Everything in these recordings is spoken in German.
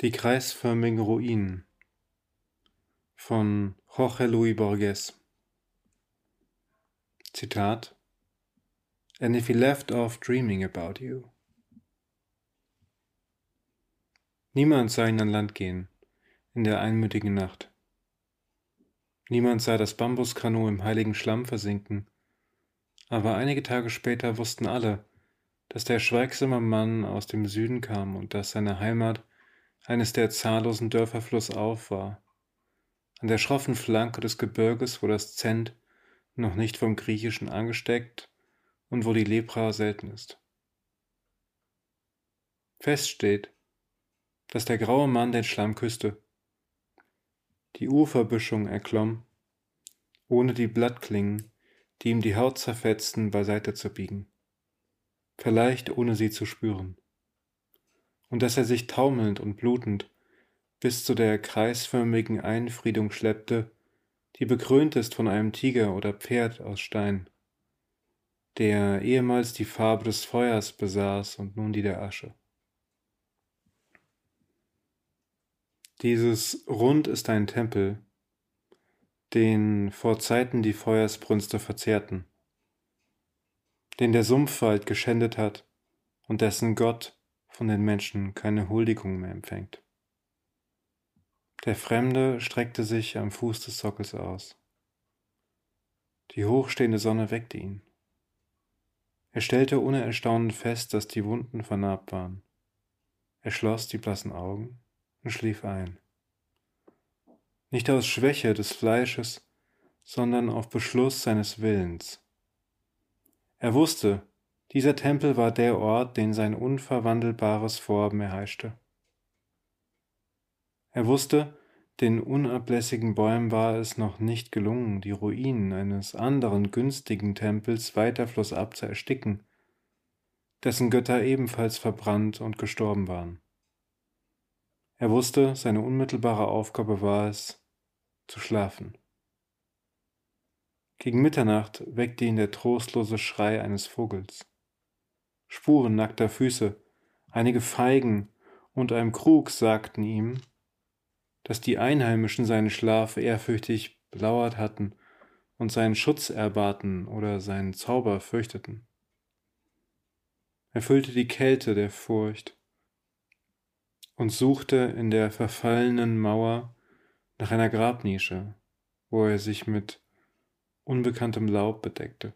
Die kreisförmigen Ruinen von Jorge Luis Borges Zitat And if he left off dreaming about you. Niemand sah ihn an Land gehen in der einmütigen Nacht. Niemand sah das Bambuskanu im heiligen Schlamm versinken, aber einige Tage später wussten alle, dass der schweigsame Mann aus dem Süden kam und dass seine Heimat eines der zahllosen Dörfer flussauf war, an der schroffen Flanke des Gebirges, wo das Zent noch nicht vom Griechischen angesteckt und wo die Lepra selten ist. Fest steht, dass der graue Mann den Schlamm küsste, die Uferbüschung erklomm, ohne die Blattklingen, die ihm die Haut zerfetzten, beiseite zu biegen, vielleicht ohne sie zu spüren und dass er sich taumelnd und blutend bis zu der kreisförmigen Einfriedung schleppte, die bekrönt ist von einem Tiger oder Pferd aus Stein, der ehemals die Farbe des Feuers besaß und nun die der Asche. Dieses Rund ist ein Tempel, den vor Zeiten die Feuersbrünste verzehrten, den der Sumpfwald geschändet hat und dessen Gott von den Menschen keine Huldigung mehr empfängt. Der Fremde streckte sich am Fuß des Sockels aus. Die hochstehende Sonne weckte ihn. Er stellte ohne Erstaunen fest, dass die Wunden vernarbt waren. Er schloss die blassen Augen und schlief ein. Nicht aus Schwäche des Fleisches, sondern auf Beschluss seines Willens. Er wusste, dieser Tempel war der Ort, den sein unverwandelbares Vorhaben erheischte. Er wusste, den unablässigen Bäumen war es noch nicht gelungen, die Ruinen eines anderen günstigen Tempels weiter flussab zu ersticken, dessen Götter ebenfalls verbrannt und gestorben waren. Er wusste, seine unmittelbare Aufgabe war es, zu schlafen. Gegen Mitternacht weckte ihn der trostlose Schrei eines Vogels. Spuren nackter Füße, einige Feigen und ein Krug sagten ihm, dass die Einheimischen seinen Schlaf ehrfürchtig belauert hatten und seinen Schutz erbaten oder seinen Zauber fürchteten. Er füllte die Kälte der Furcht und suchte in der verfallenen Mauer nach einer Grabnische, wo er sich mit unbekanntem Laub bedeckte.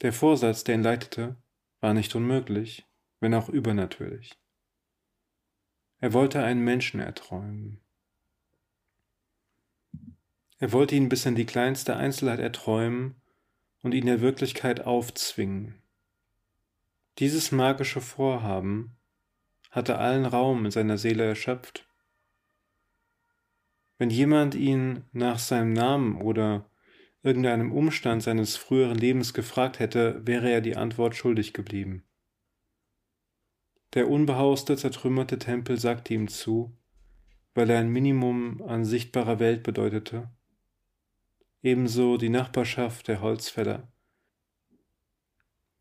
Der Vorsatz, der ihn leitete, war nicht unmöglich, wenn auch übernatürlich. Er wollte einen Menschen erträumen. Er wollte ihn bis in die kleinste Einzelheit erträumen und ihn der Wirklichkeit aufzwingen. Dieses magische Vorhaben hatte allen Raum in seiner Seele erschöpft. Wenn jemand ihn nach seinem Namen oder irgendeinem Umstand seines früheren Lebens gefragt hätte, wäre er die Antwort schuldig geblieben. Der unbehauste, zertrümmerte Tempel sagte ihm zu, weil er ein Minimum an sichtbarer Welt bedeutete. Ebenso die Nachbarschaft der Holzfäller,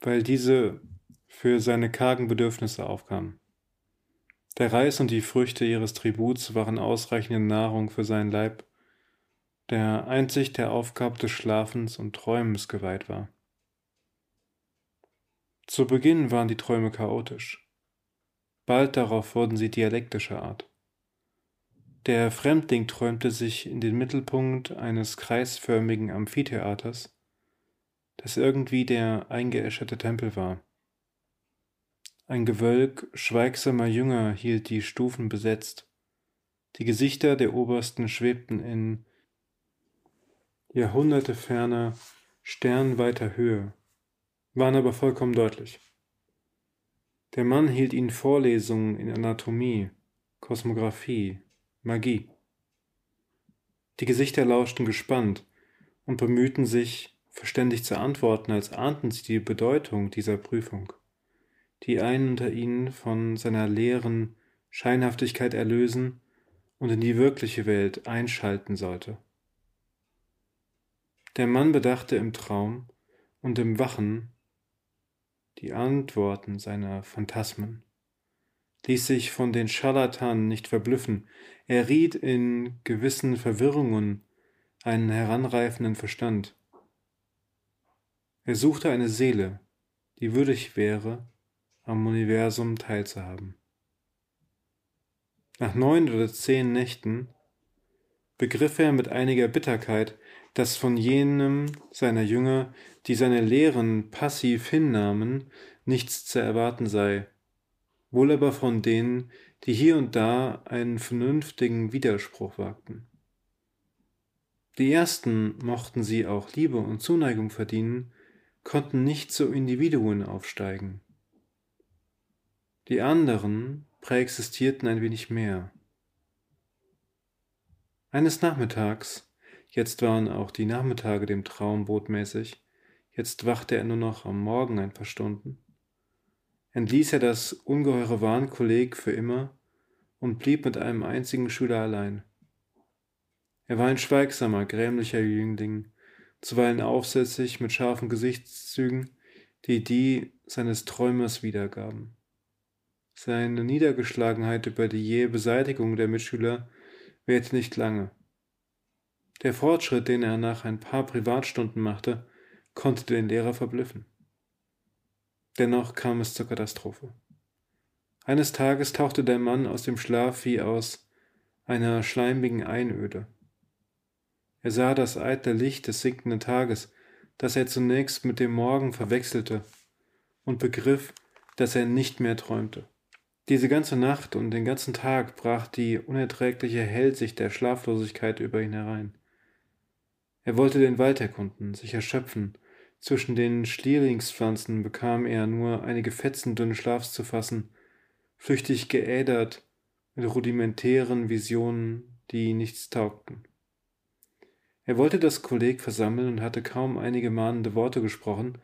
weil diese für seine kargen Bedürfnisse aufkamen. Der Reis und die Früchte ihres Tributs waren ausreichende Nahrung für seinen Leib der einzig der Aufgabe des Schlafens und Träumens geweiht war. Zu Beginn waren die Träume chaotisch. Bald darauf wurden sie dialektischer Art. Der Fremdling träumte sich in den Mittelpunkt eines kreisförmigen Amphitheaters, das irgendwie der eingeäscherte Tempel war. Ein Gewölk schweigsamer Jünger hielt die Stufen besetzt. Die Gesichter der Obersten schwebten in Jahrhunderte ferner, sternweiter Höhe, waren aber vollkommen deutlich. Der Mann hielt ihnen Vorlesungen in Anatomie, Kosmographie, Magie. Die Gesichter lauschten gespannt und bemühten sich, verständig zu antworten, als ahnten sie die Bedeutung dieser Prüfung, die einen unter ihnen von seiner leeren Scheinhaftigkeit erlösen und in die wirkliche Welt einschalten sollte. Der Mann bedachte im Traum und im Wachen die Antworten seiner Phantasmen, ließ sich von den Scharlatanen nicht verblüffen, er riet in gewissen Verwirrungen einen heranreifenden Verstand. Er suchte eine Seele, die würdig wäre, am Universum teilzuhaben. Nach neun oder zehn Nächten begriff er mit einiger Bitterkeit, dass von jenem seiner Jünger, die seine Lehren passiv hinnahmen, nichts zu erwarten sei, wohl aber von denen, die hier und da einen vernünftigen Widerspruch wagten. Die ersten, mochten sie auch Liebe und Zuneigung verdienen, konnten nicht zu Individuen aufsteigen. Die anderen präexistierten ein wenig mehr. Eines Nachmittags, jetzt waren auch die Nachmittage dem Traum botmäßig, jetzt wachte er nur noch am Morgen ein paar Stunden, entließ er das ungeheure Warnkolleg für immer und blieb mit einem einzigen Schüler allein. Er war ein schweigsamer, grämlicher Jüngling, zuweilen aufsätzig mit scharfen Gesichtszügen, die die seines Träumers wiedergaben. Seine Niedergeschlagenheit über die jähe Beseitigung der Mitschüler währte nicht lange. Der Fortschritt, den er nach ein paar Privatstunden machte, konnte den Lehrer verblüffen. Dennoch kam es zur Katastrophe. Eines Tages tauchte der Mann aus dem Schlaf wie aus einer schleimigen Einöde. Er sah das eitle Licht des sinkenden Tages, das er zunächst mit dem Morgen verwechselte, und begriff, dass er nicht mehr träumte. Diese ganze Nacht und den ganzen Tag brach die unerträgliche Hellsicht der Schlaflosigkeit über ihn herein. Er wollte den Wald erkunden, sich erschöpfen. Zwischen den Schlierlingspflanzen bekam er nur einige Fetzen dünnen Schlafs zu fassen, flüchtig geädert mit rudimentären Visionen, die nichts taugten. Er wollte das Kolleg versammeln und hatte kaum einige mahnende Worte gesprochen,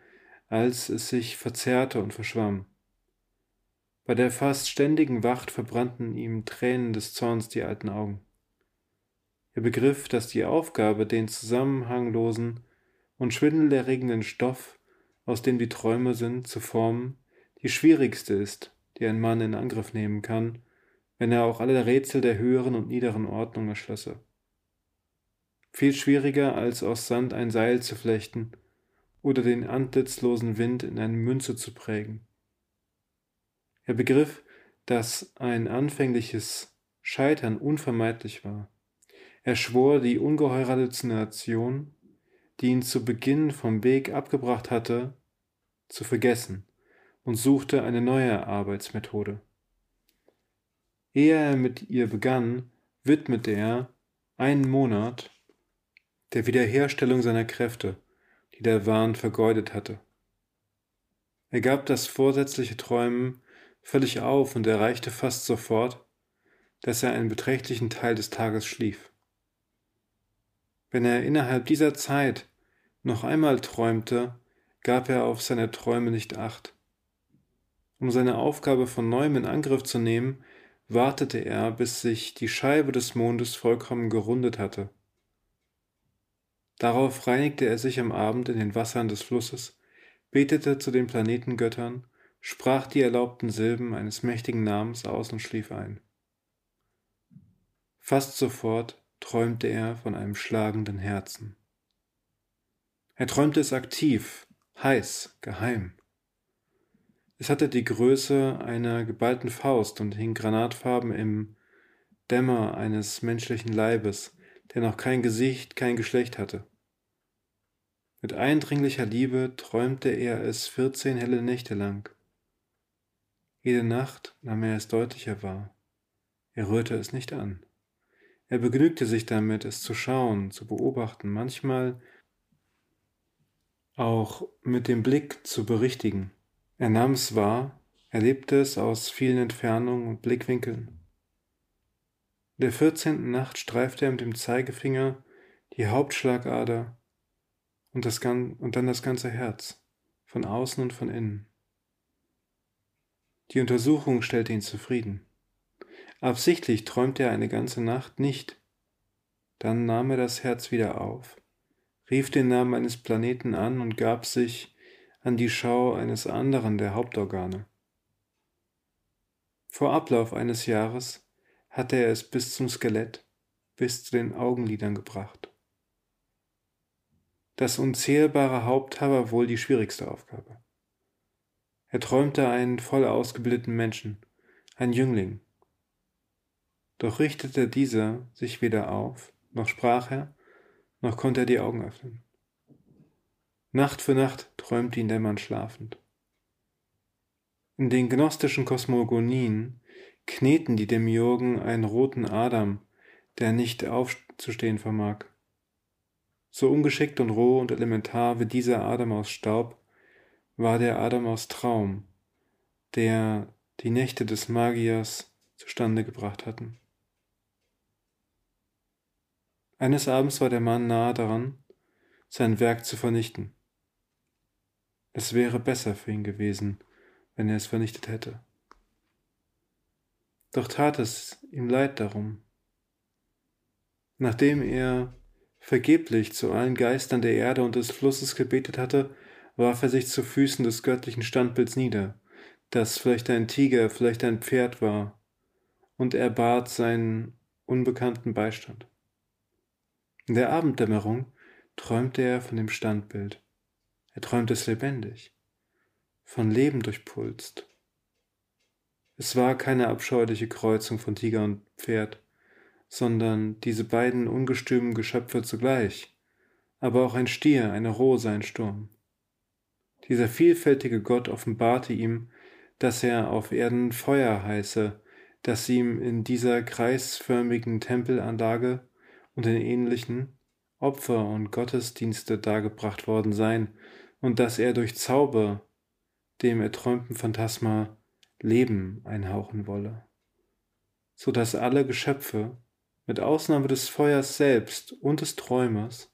als es sich verzerrte und verschwamm. Bei der fast ständigen Wacht verbrannten ihm Tränen des Zorns die alten Augen. Er begriff, dass die Aufgabe, den zusammenhanglosen und schwindelerregenden Stoff, aus dem die Träume sind, zu formen, die schwierigste ist, die ein Mann in Angriff nehmen kann, wenn er auch alle Rätsel der höheren und niederen Ordnung erschlösse. Viel schwieriger, als aus Sand ein Seil zu flechten oder den antlitzlosen Wind in eine Münze zu prägen. Er begriff, dass ein anfängliches Scheitern unvermeidlich war. Er schwor die ungeheure Halluzination, die ihn zu Beginn vom Weg abgebracht hatte, zu vergessen und suchte eine neue Arbeitsmethode. Ehe er mit ihr begann, widmete er einen Monat der Wiederherstellung seiner Kräfte, die der Wahn vergeudet hatte. Er gab das vorsätzliche Träumen völlig auf und erreichte fast sofort, dass er einen beträchtlichen Teil des Tages schlief. Wenn er innerhalb dieser Zeit noch einmal träumte, gab er auf seine Träume nicht acht. Um seine Aufgabe von neuem in Angriff zu nehmen, wartete er, bis sich die Scheibe des Mondes vollkommen gerundet hatte. Darauf reinigte er sich am Abend in den Wassern des Flusses, betete zu den Planetengöttern sprach die erlaubten Silben eines mächtigen Namens aus und schlief ein. Fast sofort träumte er von einem schlagenden Herzen. Er träumte es aktiv, heiß, geheim. Es hatte die Größe einer geballten Faust und hing granatfarben im Dämmer eines menschlichen Leibes, der noch kein Gesicht, kein Geschlecht hatte. Mit eindringlicher Liebe träumte er es vierzehn helle Nächte lang. Jede Nacht nahm er es deutlicher wahr. Er rührte es nicht an. Er begnügte sich damit, es zu schauen, zu beobachten, manchmal auch mit dem Blick zu berichtigen. Er nahm es wahr, erlebte es aus vielen Entfernungen und Blickwinkeln. In der vierzehnten Nacht streifte er mit dem Zeigefinger die Hauptschlagader und, das, und dann das ganze Herz, von außen und von innen. Die Untersuchung stellte ihn zufrieden. Absichtlich träumte er eine ganze Nacht nicht. Dann nahm er das Herz wieder auf, rief den Namen eines Planeten an und gab sich an die Schau eines anderen der Hauptorgane. Vor Ablauf eines Jahres hatte er es bis zum Skelett, bis zu den Augenlidern gebracht. Das unzählbare Haupt war wohl die schwierigste Aufgabe. Er träumte einen voll ausgebildeten Menschen, ein Jüngling. Doch richtete dieser sich weder auf, noch sprach er, noch konnte er die Augen öffnen. Nacht für Nacht träumte ihn der Mann schlafend. In den gnostischen Kosmogonien kneten die Demiurgen einen roten Adam, der nicht aufzustehen vermag. So ungeschickt und roh und elementar wie dieser Adam aus Staub war der Adam aus Traum, der die Nächte des Magiers zustande gebracht hatten. Eines Abends war der Mann nahe daran, sein Werk zu vernichten. Es wäre besser für ihn gewesen, wenn er es vernichtet hätte. Doch tat es ihm leid darum. Nachdem er vergeblich zu allen Geistern der Erde und des Flusses gebetet hatte, warf er sich zu Füßen des göttlichen Standbilds nieder, das vielleicht ein Tiger, vielleicht ein Pferd war, und er bat seinen unbekannten Beistand. In der Abenddämmerung träumte er von dem Standbild. Er träumte es lebendig, von Leben durchpulst. Es war keine abscheuliche Kreuzung von Tiger und Pferd, sondern diese beiden ungestümen Geschöpfe zugleich, aber auch ein Stier, eine Rose, ein Sturm. Dieser vielfältige Gott offenbarte ihm, dass er auf Erden Feuer heiße, dass ihm in dieser kreisförmigen Tempelanlage und in ähnlichen Opfer und Gottesdienste dargebracht worden seien und dass er durch Zauber dem erträumten Phantasma Leben einhauchen wolle, so dass alle Geschöpfe, mit Ausnahme des Feuers selbst und des Träumers,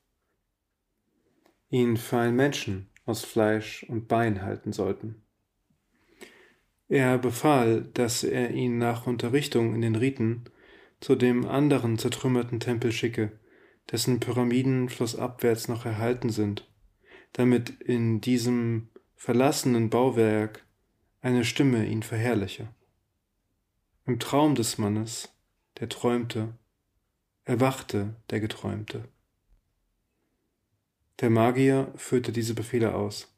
ihn für einen Menschen aus Fleisch und Bein halten sollten. Er befahl, dass er ihn nach Unterrichtung in den Riten zu dem anderen zertrümmerten Tempel schicke, dessen Pyramiden flussabwärts noch erhalten sind, damit in diesem verlassenen Bauwerk eine Stimme ihn verherrliche. Im Traum des Mannes, der träumte, erwachte der Geträumte. Der Magier führte diese Befehle aus.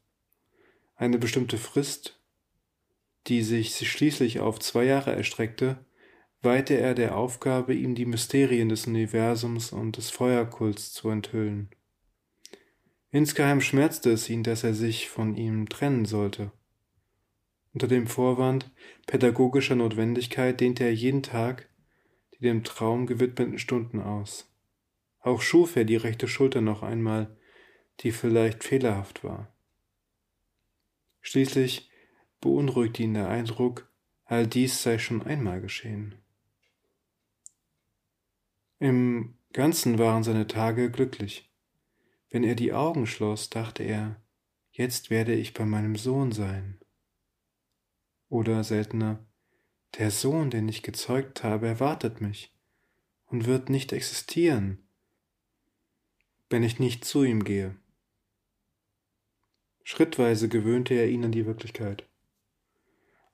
Eine bestimmte Frist, die sich schließlich auf zwei Jahre erstreckte, weihte er der Aufgabe, ihm die Mysterien des Universums und des Feuerkults zu enthüllen. Insgeheim schmerzte es ihn, dass er sich von ihm trennen sollte. Unter dem Vorwand pädagogischer Notwendigkeit dehnte er jeden Tag die dem Traum gewidmeten Stunden aus. Auch schuf er die rechte Schulter noch einmal, die vielleicht fehlerhaft war. Schließlich beunruhigte ihn der Eindruck, all dies sei schon einmal geschehen. Im Ganzen waren seine Tage glücklich. Wenn er die Augen schloss, dachte er, jetzt werde ich bei meinem Sohn sein. Oder seltener, der Sohn, den ich gezeugt habe, erwartet mich und wird nicht existieren, wenn ich nicht zu ihm gehe. Schrittweise gewöhnte er ihn an die Wirklichkeit.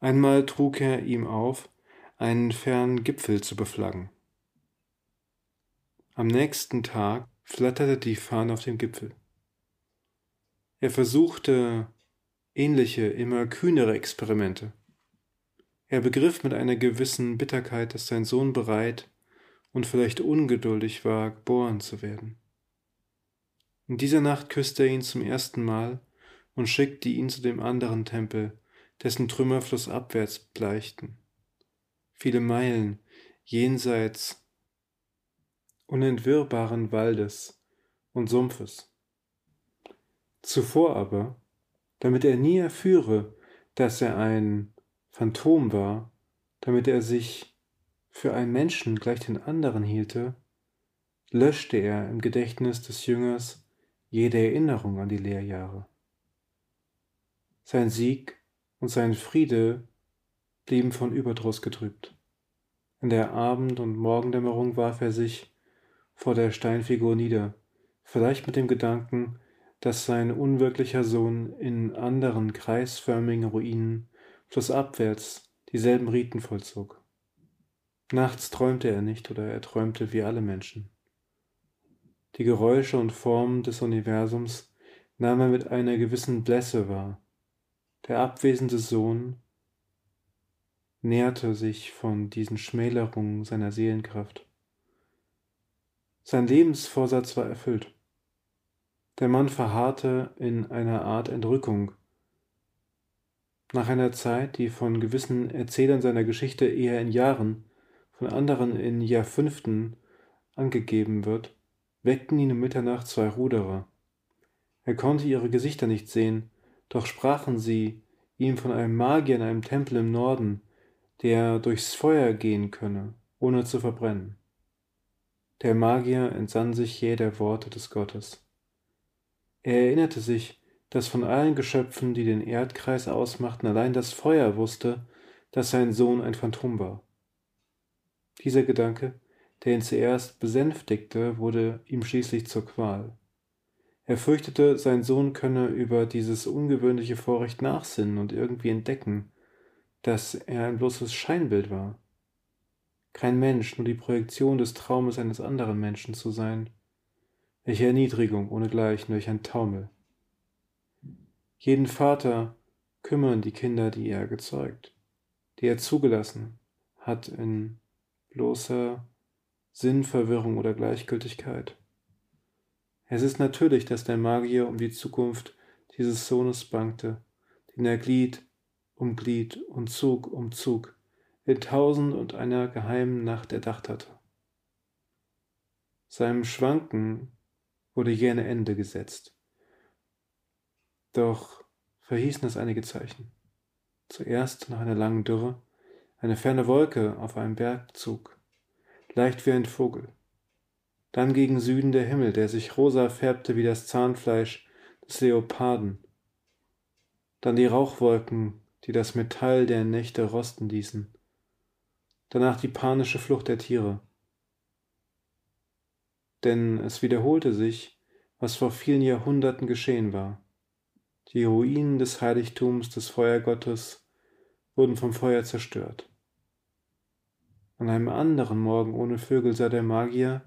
Einmal trug er ihm auf, einen fernen Gipfel zu beflaggen. Am nächsten Tag flatterte die Fahne auf dem Gipfel. Er versuchte ähnliche, immer kühnere Experimente. Er begriff mit einer gewissen Bitterkeit, dass sein Sohn bereit und vielleicht ungeduldig war, geboren zu werden. In dieser Nacht küsste er ihn zum ersten Mal und schickte ihn zu dem anderen Tempel, dessen Trümmer flussabwärts bleichten. Viele Meilen jenseits unentwirrbaren Waldes und Sumpfes. Zuvor aber, damit er nie erführe, dass er ein Phantom war, damit er sich für einen Menschen gleich den anderen hielte, löschte er im Gedächtnis des Jüngers jede Erinnerung an die Lehrjahre. Sein Sieg und sein Friede blieben von Überdruss getrübt. In der Abend- und Morgendämmerung warf er sich vor der Steinfigur nieder, vielleicht mit dem Gedanken, dass sein unwirklicher Sohn in anderen kreisförmigen Ruinen flussabwärts dieselben Riten vollzog. Nachts träumte er nicht oder er träumte wie alle Menschen. Die Geräusche und Formen des Universums nahm er mit einer gewissen Blässe wahr. Der abwesende Sohn nährte sich von diesen Schmälerungen seiner Seelenkraft. Sein Lebensvorsatz war erfüllt. Der Mann verharrte in einer Art Entrückung. Nach einer Zeit, die von gewissen Erzählern seiner Geschichte eher in Jahren, von anderen in Jahrfünften angegeben wird, weckten ihn um Mitternacht zwei Ruderer. Er konnte ihre Gesichter nicht sehen, doch sprachen sie ihm von einem Magier in einem Tempel im Norden, der durchs Feuer gehen könne, ohne zu verbrennen. Der Magier entsann sich jäh der Worte des Gottes. Er erinnerte sich, dass von allen Geschöpfen, die den Erdkreis ausmachten, allein das Feuer wusste, dass sein Sohn ein Phantom war. Dieser Gedanke, der ihn zuerst besänftigte, wurde ihm schließlich zur Qual. Er fürchtete, sein Sohn könne über dieses ungewöhnliche Vorrecht nachsinnen und irgendwie entdecken, dass er ein bloßes Scheinbild war. Kein Mensch, nur die Projektion des Traumes eines anderen Menschen zu sein. Welche Erniedrigung, ohnegleichen, welch ein Taumel. Jeden Vater kümmern die Kinder, die er gezeugt, die er zugelassen hat in bloßer Sinnverwirrung oder Gleichgültigkeit. Es ist natürlich, dass der Magier um die Zukunft dieses Sohnes bangte, den er Glied um Glied und Zug um Zug in tausend und einer geheimen Nacht erdacht hatte. Seinem Schwanken wurde je ein Ende gesetzt. Doch verhießen es einige Zeichen. Zuerst nach einer langen Dürre eine ferne Wolke auf einem Bergzug, leicht wie ein Vogel. Dann gegen Süden der Himmel, der sich rosa färbte wie das Zahnfleisch des Leoparden. Dann die Rauchwolken, die das Metall der Nächte rosten ließen. Danach die panische Flucht der Tiere, denn es wiederholte sich, was vor vielen Jahrhunderten geschehen war. Die Ruinen des Heiligtums des Feuergottes wurden vom Feuer zerstört. An einem anderen Morgen ohne Vögel sah der Magier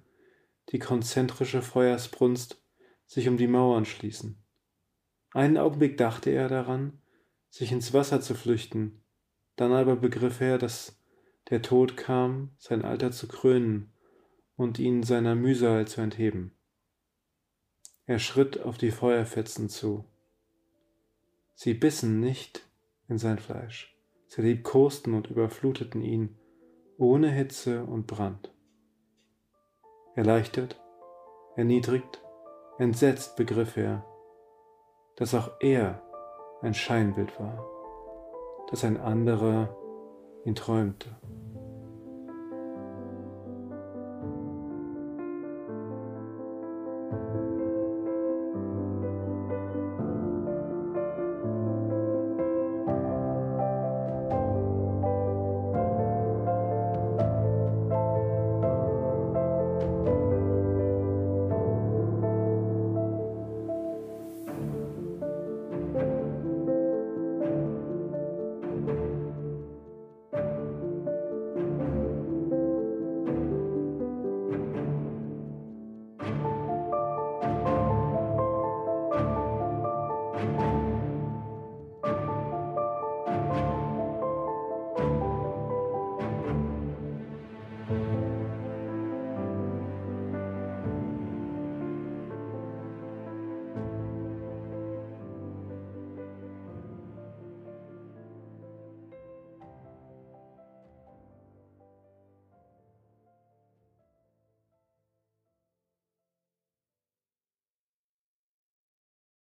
die konzentrische Feuersbrunst sich um die Mauern schließen. Einen Augenblick dachte er daran, sich ins Wasser zu flüchten, dann aber begriff er, dass der Tod kam, sein Alter zu krönen und ihn seiner Mühsal zu entheben. Er schritt auf die Feuerfetzen zu. Sie bissen nicht in sein Fleisch, sie liebkosten und überfluteten ihn ohne Hitze und Brand. Erleichtert, erniedrigt, entsetzt begriff er, dass auch er ein Scheinbild war, dass ein anderer ihn träumte.